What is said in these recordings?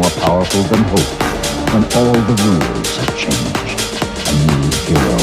more powerful than hope when all the rules have changed. A new hero.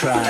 Disco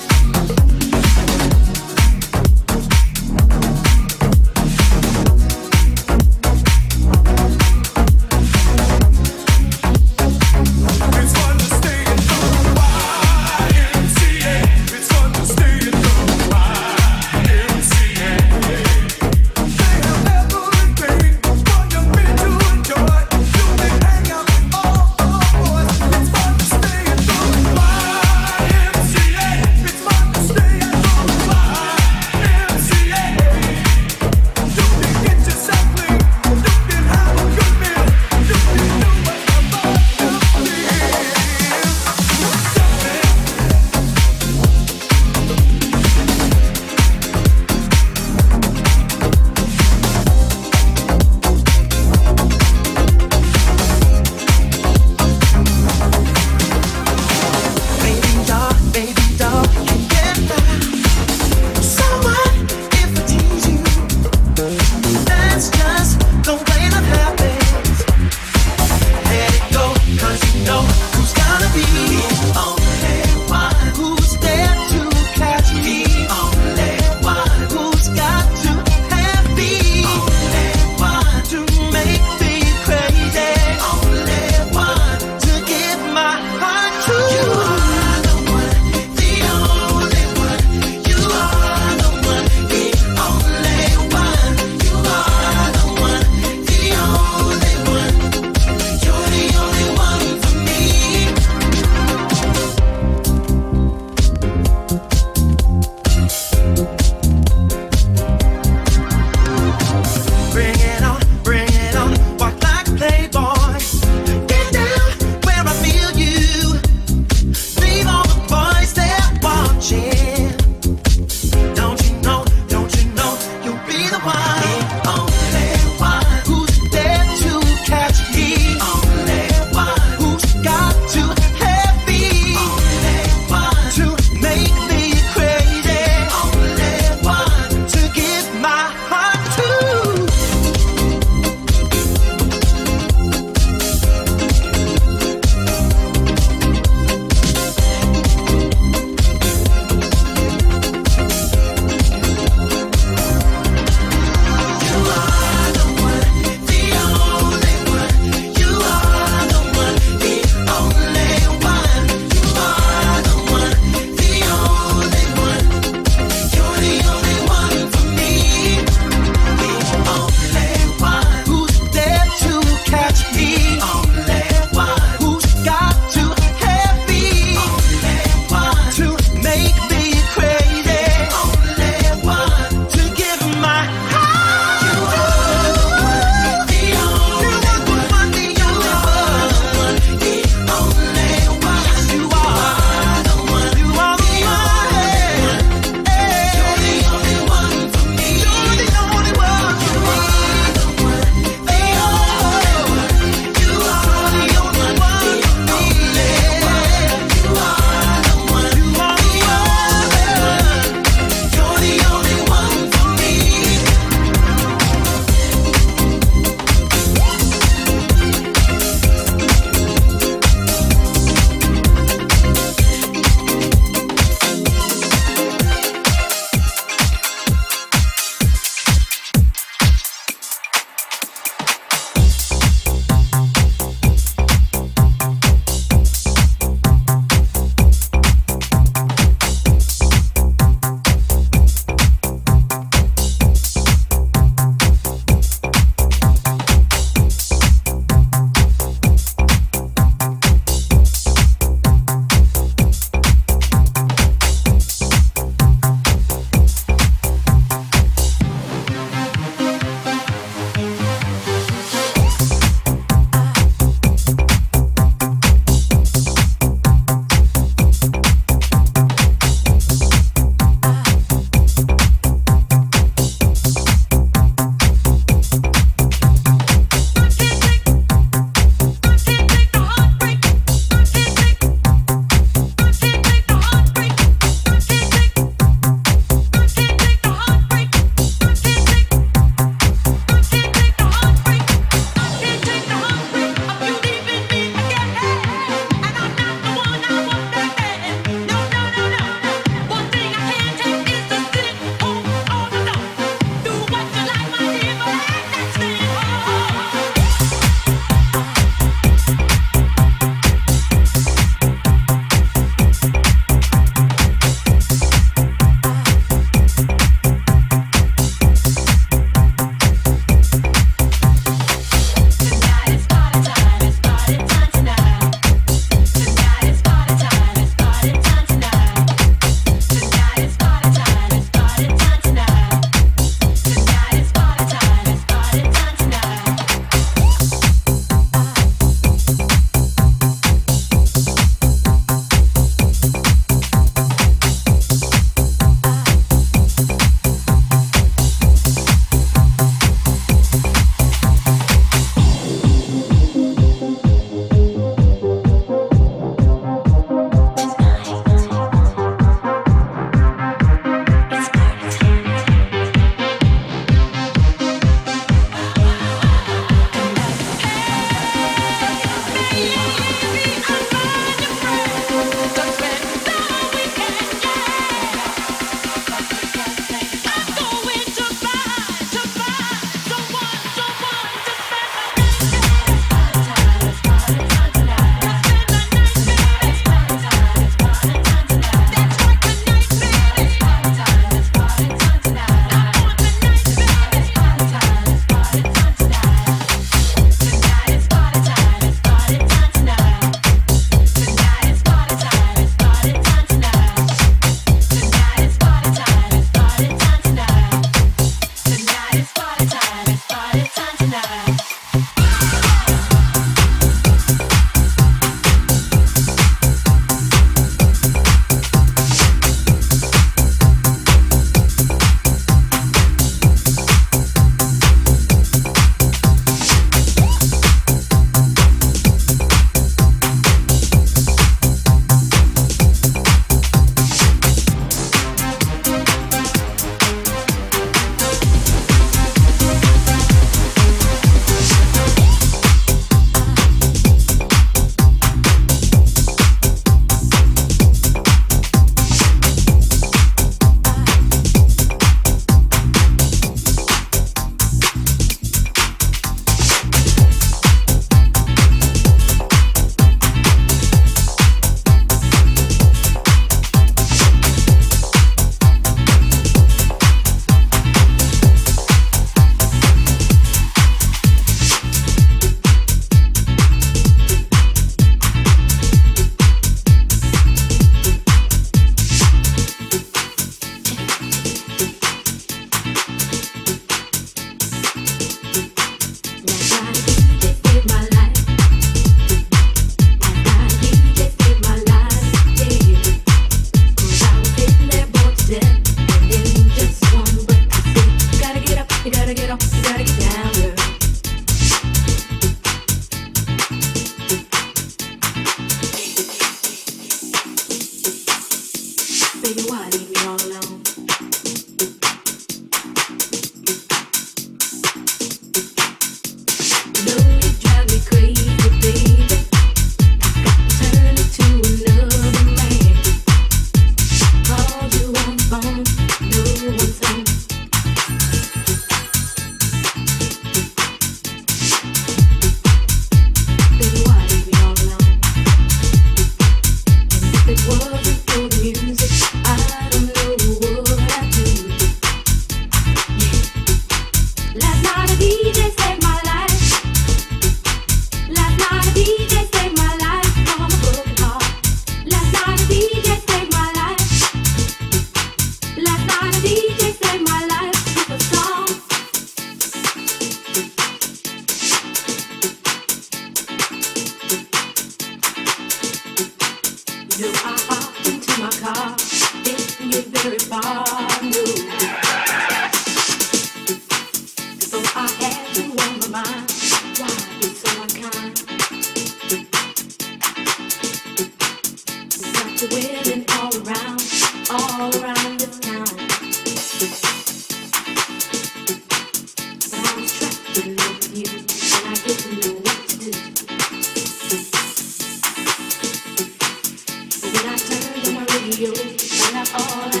Say